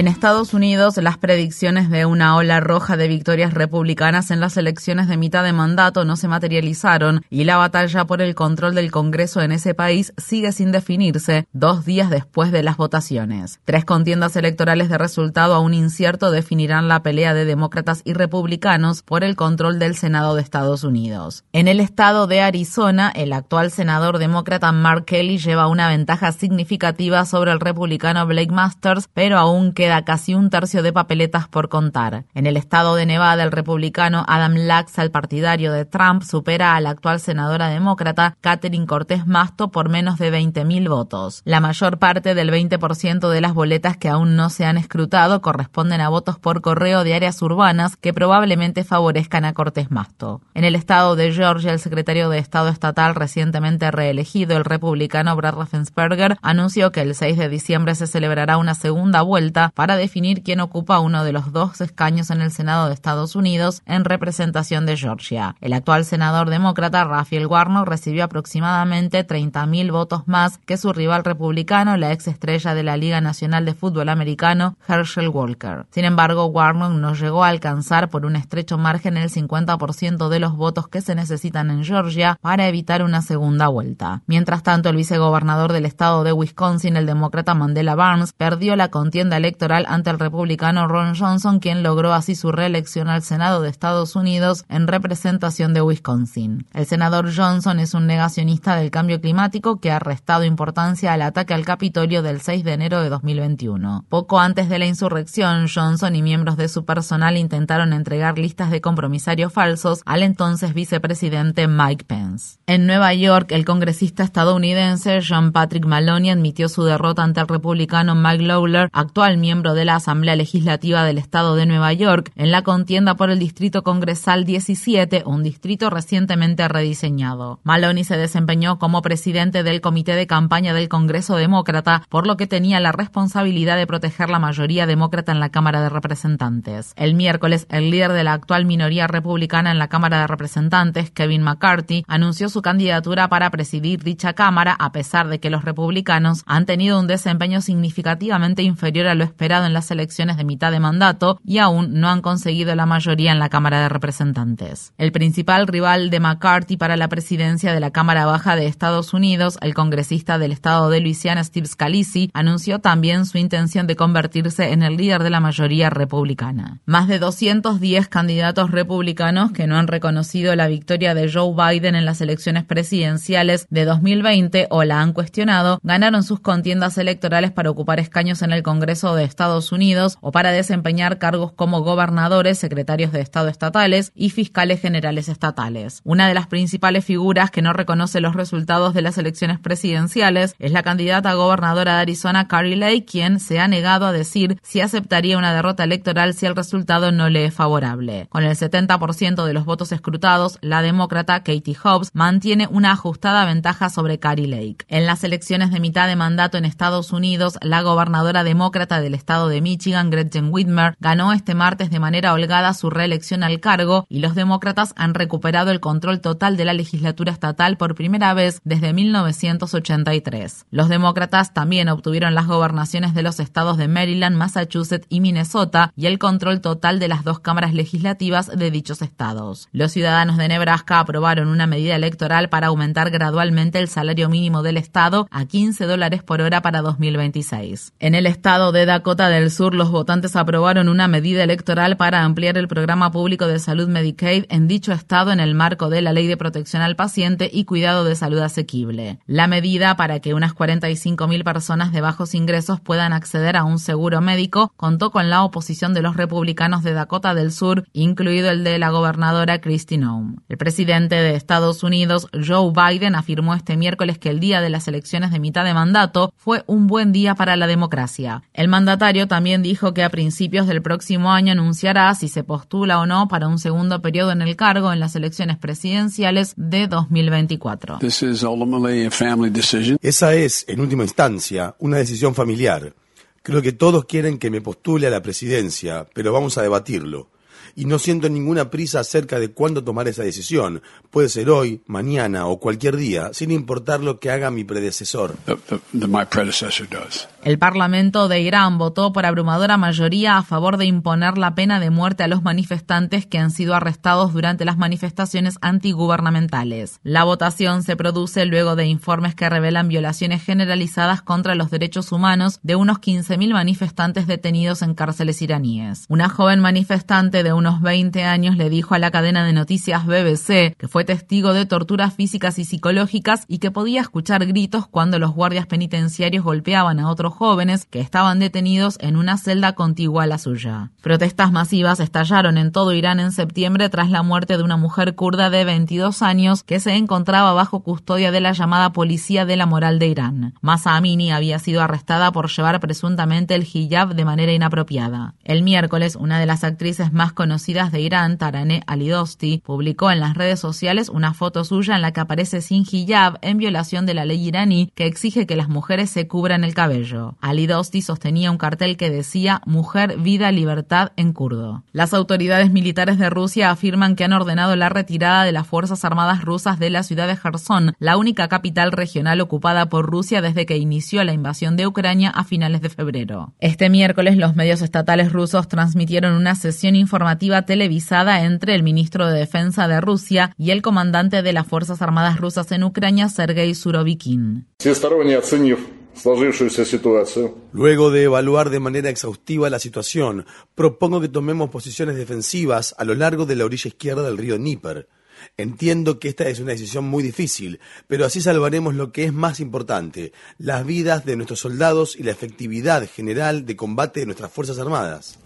En Estados Unidos, las predicciones de una ola roja de victorias republicanas en las elecciones de mitad de mandato no se materializaron y la batalla por el control del Congreso en ese país sigue sin definirse dos días después de las votaciones. Tres contiendas electorales de resultado aún incierto definirán la pelea de demócratas y republicanos por el control del Senado de Estados Unidos. En el estado de Arizona, el actual senador demócrata Mark Kelly lleva una ventaja significativa sobre el republicano Blake Masters, pero aún queda casi un tercio de papeletas por contar. En el estado de Nevada, el republicano Adam Lax, el partidario de Trump, supera a la actual senadora demócrata Catherine Cortés Masto por menos de 20.000 votos. La mayor parte del 20% de las boletas que aún no se han escrutado corresponden a votos por correo de áreas urbanas que probablemente favorezcan a Cortés Masto. En el estado de Georgia, el secretario de Estado estatal recientemente reelegido, el republicano Brad Raffensperger, anunció que el 6 de diciembre se celebrará una segunda vuelta para definir quién ocupa uno de los dos escaños en el Senado de Estados Unidos en representación de Georgia. El actual senador demócrata Raphael Warnock recibió aproximadamente 30.000 votos más que su rival republicano, la ex estrella de la Liga Nacional de Fútbol Americano, Herschel Walker. Sin embargo, Warnock no llegó a alcanzar por un estrecho margen el 50% de los votos que se necesitan en Georgia para evitar una segunda vuelta. Mientras tanto, el vicegobernador del estado de Wisconsin, el demócrata Mandela Barnes, perdió la contienda electoral ante el republicano Ron Johnson, quien logró así su reelección al Senado de Estados Unidos en representación de Wisconsin. El senador Johnson es un negacionista del cambio climático que ha restado importancia al ataque al Capitolio del 6 de enero de 2021. Poco antes de la insurrección, Johnson y miembros de su personal intentaron entregar listas de compromisarios falsos al entonces vicepresidente Mike Pence. En Nueva York, el congresista estadounidense John Patrick Maloney admitió su derrota ante el republicano Mike Lawler, actual miembro de la Asamblea Legislativa del Estado de Nueva York en la contienda por el Distrito Congresal 17, un distrito recientemente rediseñado. Maloney se desempeñó como presidente del Comité de Campaña del Congreso Demócrata, por lo que tenía la responsabilidad de proteger la mayoría demócrata en la Cámara de Representantes. El miércoles, el líder de la actual minoría republicana en la Cámara de Representantes, Kevin McCarthy, anunció su candidatura para presidir dicha Cámara a pesar de que los republicanos han tenido un desempeño significativamente inferior a lo esperado en las elecciones de mitad de mandato y aún no han conseguido la mayoría en la Cámara de Representantes. El principal rival de McCarthy para la presidencia de la Cámara Baja de Estados Unidos, el congresista del estado de Luisiana Steve Scalise, anunció también su intención de convertirse en el líder de la mayoría republicana. Más de 210 candidatos republicanos que no han reconocido la victoria de Joe Biden en las elecciones presidenciales de 2020 o la han cuestionado, ganaron sus contiendas electorales para ocupar escaños en el Congreso de Estados Unidos o para desempeñar cargos como gobernadores, secretarios de Estado estatales y fiscales generales estatales. Una de las principales figuras que no reconoce los resultados de las elecciones presidenciales es la candidata gobernadora de Arizona, Carrie Lake, quien se ha negado a decir si aceptaría una derrota electoral si el resultado no le es favorable. Con el 70% de los votos escrutados, la demócrata Katie Hobbs mantiene una ajustada ventaja sobre Carrie Lake. En las elecciones de mitad de mandato en Estados Unidos, la gobernadora demócrata del estado de Michigan, Gretchen Whitmer, ganó este martes de manera holgada su reelección al cargo y los demócratas han recuperado el control total de la legislatura estatal por primera vez desde 1983. Los demócratas también obtuvieron las gobernaciones de los estados de Maryland, Massachusetts y Minnesota y el control total de las dos cámaras legislativas de dichos estados. Los ciudadanos de Nebraska aprobaron una medida electoral para aumentar gradualmente el salario mínimo del estado a 15 dólares por hora para 2026. En el estado de Dakota Dakota del Sur, los votantes aprobaron una medida electoral para ampliar el programa público de salud Medicaid en dicho estado en el marco de la Ley de Protección al Paciente y Cuidado de Salud Asequible. La medida para que unas 45.000 personas de bajos ingresos puedan acceder a un seguro médico contó con la oposición de los republicanos de Dakota del Sur, incluido el de la gobernadora Kristi Noem. El presidente de Estados Unidos, Joe Biden, afirmó este miércoles que el día de las elecciones de mitad de mandato fue un buen día para la democracia. El mandatario también dijo que a principios del próximo año anunciará si se postula o no para un segundo periodo en el cargo en las elecciones presidenciales de 2024. Esa es, en última instancia, una decisión familiar. Creo que todos quieren que me postule a la presidencia, pero vamos a debatirlo y no siento ninguna prisa acerca de cuándo tomar esa decisión. Puede ser hoy, mañana o cualquier día, sin importar lo que haga mi predecesor. El Parlamento de Irán votó por abrumadora mayoría a favor de imponer la pena de muerte a los manifestantes que han sido arrestados durante las manifestaciones antigubernamentales. La votación se produce luego de informes que revelan violaciones generalizadas contra los derechos humanos de unos 15.000 manifestantes detenidos en cárceles iraníes. Una joven manifestante de unos 20 años le dijo a la cadena de noticias BBC que fue testigo de torturas físicas y psicológicas y que podía escuchar gritos cuando los guardias penitenciarios golpeaban a otros jóvenes que estaban detenidos en una celda contigua a la suya. Protestas masivas estallaron en todo Irán en septiembre tras la muerte de una mujer kurda de 22 años que se encontraba bajo custodia de la llamada Policía de la Moral de Irán. Masa Amini había sido arrestada por llevar presuntamente el hijab de manera inapropiada. El miércoles, una de las actrices más conocidas de Irán, Taraneh Alidosti, publicó en las redes sociales una foto suya en la que aparece sin hijab en violación de la ley iraní que exige que las mujeres se cubran el cabello. Alidosti sostenía un cartel que decía Mujer, vida, libertad en kurdo. Las autoridades militares de Rusia afirman que han ordenado la retirada de las Fuerzas Armadas rusas de la ciudad de Kherson, la única capital regional ocupada por Rusia desde que inició la invasión de Ucrania a finales de febrero. Este miércoles los medios estatales rusos transmitieron una sesión informativa televisada entre el ministro de Defensa de Rusia y el comandante de las Fuerzas Armadas rusas en Ucrania, Sergei Surovikin. Luego de evaluar de manera exhaustiva la situación, propongo que tomemos posiciones defensivas a lo largo de la orilla izquierda del río Dnieper Entiendo que esta es una decisión muy difícil, pero así salvaremos lo que es más importante, las vidas de nuestros soldados y la efectividad general de combate de nuestras Fuerzas Armadas.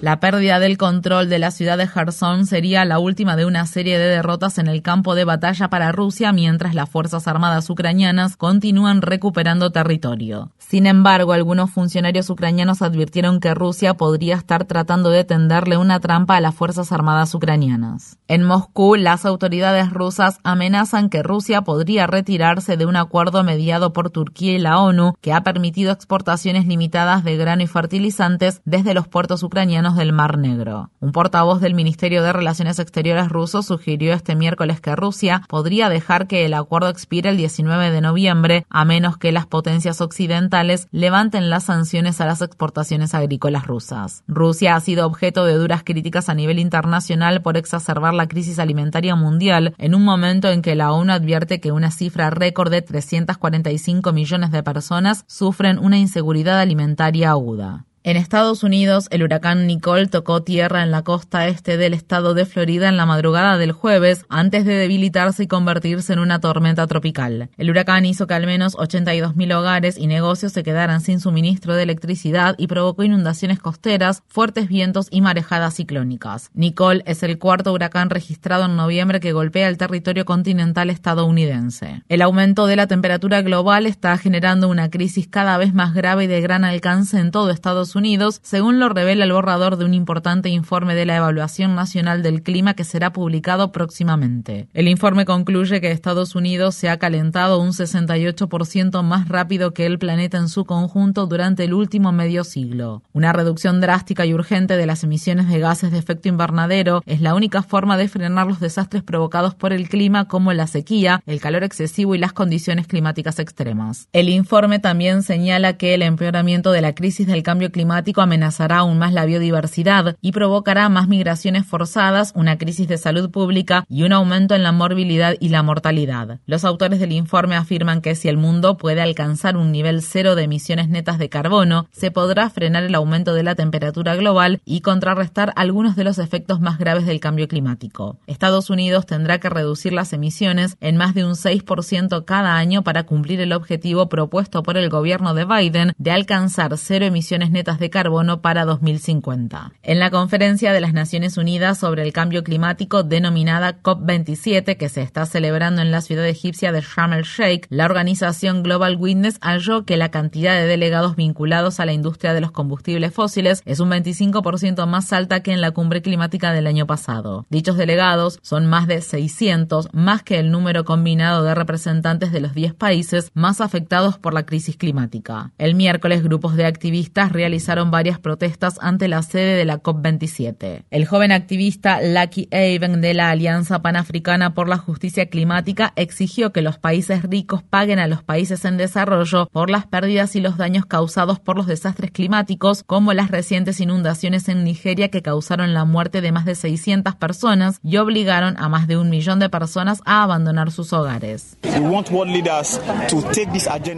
La pérdida del control de la ciudad de Kherson sería la última de una serie de derrotas en el campo de batalla para Rusia mientras las Fuerzas Armadas ucranianas continúan recuperando territorio. Sin embargo, algunos funcionarios ucranianos advirtieron que Rusia podría estar tratando de tenderle una trampa a las Fuerzas Armadas ucranianas. En Moscú, las autoridades rusas amenazan que Rusia podría retirarse de un acuerdo mediado por Turquía y la ONU que ha permitido exportaciones limitadas de grano y fertilizantes desde los puertos ucranianos del Mar Negro. Un portavoz del Ministerio de Relaciones Exteriores ruso sugirió este miércoles que Rusia podría dejar que el acuerdo expire el 19 de noviembre a menos que las potencias occidentales levanten las sanciones a las exportaciones agrícolas rusas. Rusia ha sido objeto de duras críticas a nivel internacional por exacerbar la crisis alimentaria mundial en un momento en que la ONU advierte que una cifra récord de 345 millones de personas sufren una inseguridad alimentaria aguda. En Estados Unidos, el huracán Nicole tocó tierra en la costa este del estado de Florida en la madrugada del jueves, antes de debilitarse y convertirse en una tormenta tropical. El huracán hizo que al menos 82.000 hogares y negocios se quedaran sin suministro de electricidad y provocó inundaciones costeras, fuertes vientos y marejadas ciclónicas. Nicole es el cuarto huracán registrado en noviembre que golpea el territorio continental estadounidense. El aumento de la temperatura global está generando una crisis cada vez más grave y de gran alcance en todo Estados Unidos, según lo revela el borrador de un importante informe de la Evaluación Nacional del Clima que será publicado próximamente. El informe concluye que Estados Unidos se ha calentado un 68% más rápido que el planeta en su conjunto durante el último medio siglo. Una reducción drástica y urgente de las emisiones de gases de efecto invernadero es la única forma de frenar los desastres provocados por el clima como la sequía, el calor excesivo y las condiciones climáticas extremas. El informe también señala que el empeoramiento de la crisis del cambio climático climático amenazará aún más la biodiversidad y provocará más migraciones forzadas, una crisis de salud pública y un aumento en la morbilidad y la mortalidad. Los autores del informe afirman que si el mundo puede alcanzar un nivel cero de emisiones netas de carbono, se podrá frenar el aumento de la temperatura global y contrarrestar algunos de los efectos más graves del cambio climático. Estados Unidos tendrá que reducir las emisiones en más de un 6% cada año para cumplir el objetivo propuesto por el gobierno de Biden de alcanzar cero emisiones netas de carbono para 2050. En la conferencia de las Naciones Unidas sobre el cambio climático denominada COP27 que se está celebrando en la ciudad egipcia de Sharm el Sheikh, la organización Global Witness halló que la cantidad de delegados vinculados a la industria de los combustibles fósiles es un 25% más alta que en la cumbre climática del año pasado. Dichos delegados son más de 600, más que el número combinado de representantes de los 10 países más afectados por la crisis climática. El miércoles, grupos de activistas realizaron varias protestas ante la sede de la COP27. El joven activista Lucky Haven de la Alianza Panafricana por la Justicia Climática exigió que los países ricos paguen a los países en desarrollo por las pérdidas y los daños causados por los desastres climáticos, como las recientes inundaciones en Nigeria que causaron la muerte de más de 600 personas y obligaron a más de un millón de personas a abandonar sus hogares.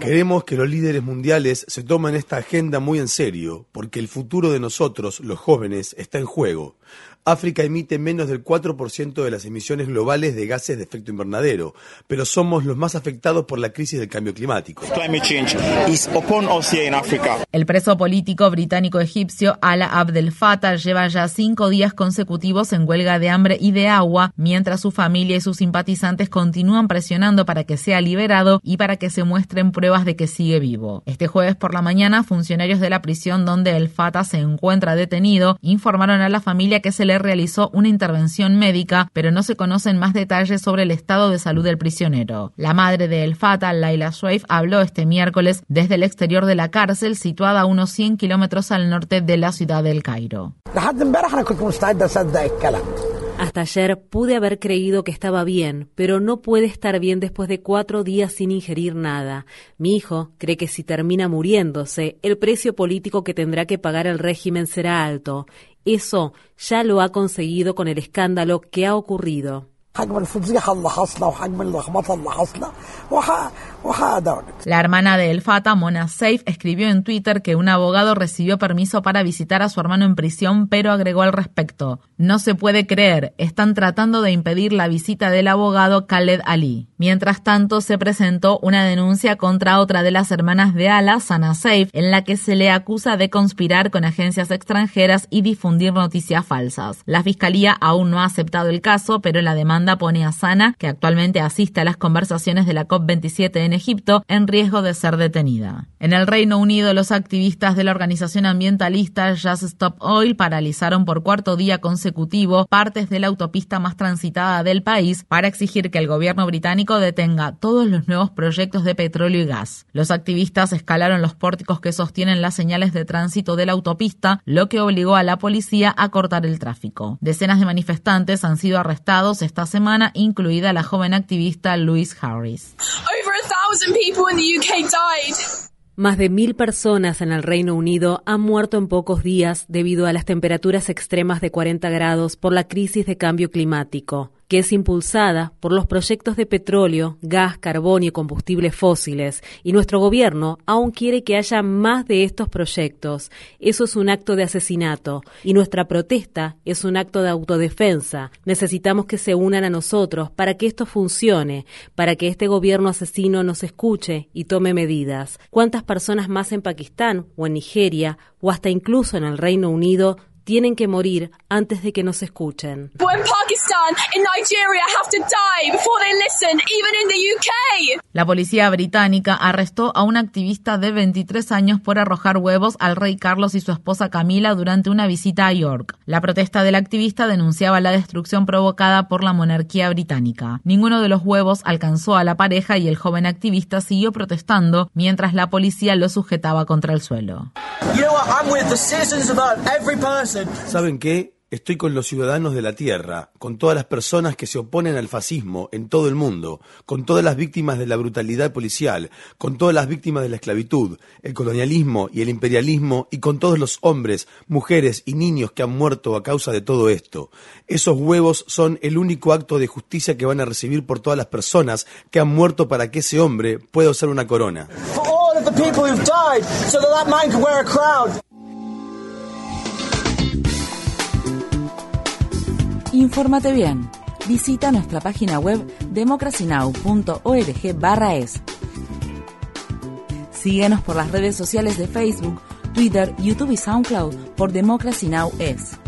Queremos que los líderes mundiales se tomen esta agenda muy en serio, porque el futuro de nosotros, los jóvenes, está en juego. África emite menos del 4% de las emisiones globales de gases de efecto invernadero, pero somos los más afectados por la crisis del cambio climático. El preso político británico-egipcio Ala Abdel Fattah lleva ya cinco días consecutivos en huelga de hambre y de agua, mientras su familia y sus simpatizantes continúan presionando para que sea liberado y para que se muestren pruebas de que sigue vivo. Este jueves por la mañana, funcionarios de la prisión donde el Fatah se encuentra detenido informaron a la familia que se le realizó una intervención médica, pero no se conocen más detalles sobre el estado de salud del prisionero. La madre de El Fata, Laila Swaif, habló este miércoles desde el exterior de la cárcel, situada a unos 100 kilómetros al norte de la ciudad del Cairo. Hasta ayer pude haber creído que estaba bien, pero no puede estar bien después de cuatro días sin ingerir nada. Mi hijo cree que si termina muriéndose, el precio político que tendrá que pagar el régimen será alto. Eso ya lo ha conseguido con el escándalo que ha ocurrido. La hermana de El Fata, Mona Saif, escribió en Twitter que un abogado recibió permiso para visitar a su hermano en prisión, pero agregó al respecto: No se puede creer, están tratando de impedir la visita del abogado Khaled Ali. Mientras tanto, se presentó una denuncia contra otra de las hermanas de Ala, Sana Saif, en la que se le acusa de conspirar con agencias extranjeras y difundir noticias falsas. La fiscalía aún no ha aceptado el caso, pero la demanda pone a Sana, que actualmente asiste a las conversaciones de la COP27 en Egipto, en riesgo de ser detenida. En el Reino Unido, los activistas de la organización ambientalista Just Stop Oil paralizaron por cuarto día consecutivo partes de la autopista más transitada del país para exigir que el gobierno británico detenga todos los nuevos proyectos de petróleo y gas. Los activistas escalaron los pórticos que sostienen las señales de tránsito de la autopista, lo que obligó a la policía a cortar el tráfico. Decenas de manifestantes han sido arrestados esta semana, incluida la joven activista Louise Harris. Más de mil personas en el Reino Unido han muerto en pocos días debido a las temperaturas extremas de 40 grados por la crisis de cambio climático que es impulsada por los proyectos de petróleo, gas, carbón y combustibles fósiles, y nuestro gobierno aún quiere que haya más de estos proyectos. Eso es un acto de asesinato, y nuestra protesta es un acto de autodefensa. Necesitamos que se unan a nosotros para que esto funcione, para que este gobierno asesino nos escuche y tome medidas. ¿Cuántas personas más en Pakistán o en Nigeria o hasta incluso en el Reino Unido tienen que morir antes de que nos escuchen. La policía británica arrestó a un activista de 23 años por arrojar huevos al rey Carlos y su esposa Camila durante una visita a York. La protesta del activista denunciaba la destrucción provocada por la monarquía británica. Ninguno de los huevos alcanzó a la pareja y el joven activista siguió protestando mientras la policía lo sujetaba contra el suelo. ¿Saben qué? estoy con los ciudadanos de la Tierra, con todas las personas que se oponen al fascismo en todo el mundo, con todas las víctimas de la brutalidad policial, con todas las víctimas de la esclavitud, el colonialismo y el imperialismo y con todos los hombres, mujeres y niños que han muerto a causa de todo esto. Esos huevos son el único acto de justicia que van a recibir por todas las personas que han muerto para que ese hombre pueda usar una corona. Infórmate bien. Visita nuestra página web democracynow.org/es. Síguenos por las redes sociales de Facebook, Twitter, YouTube y SoundCloud por Democracy Now! es.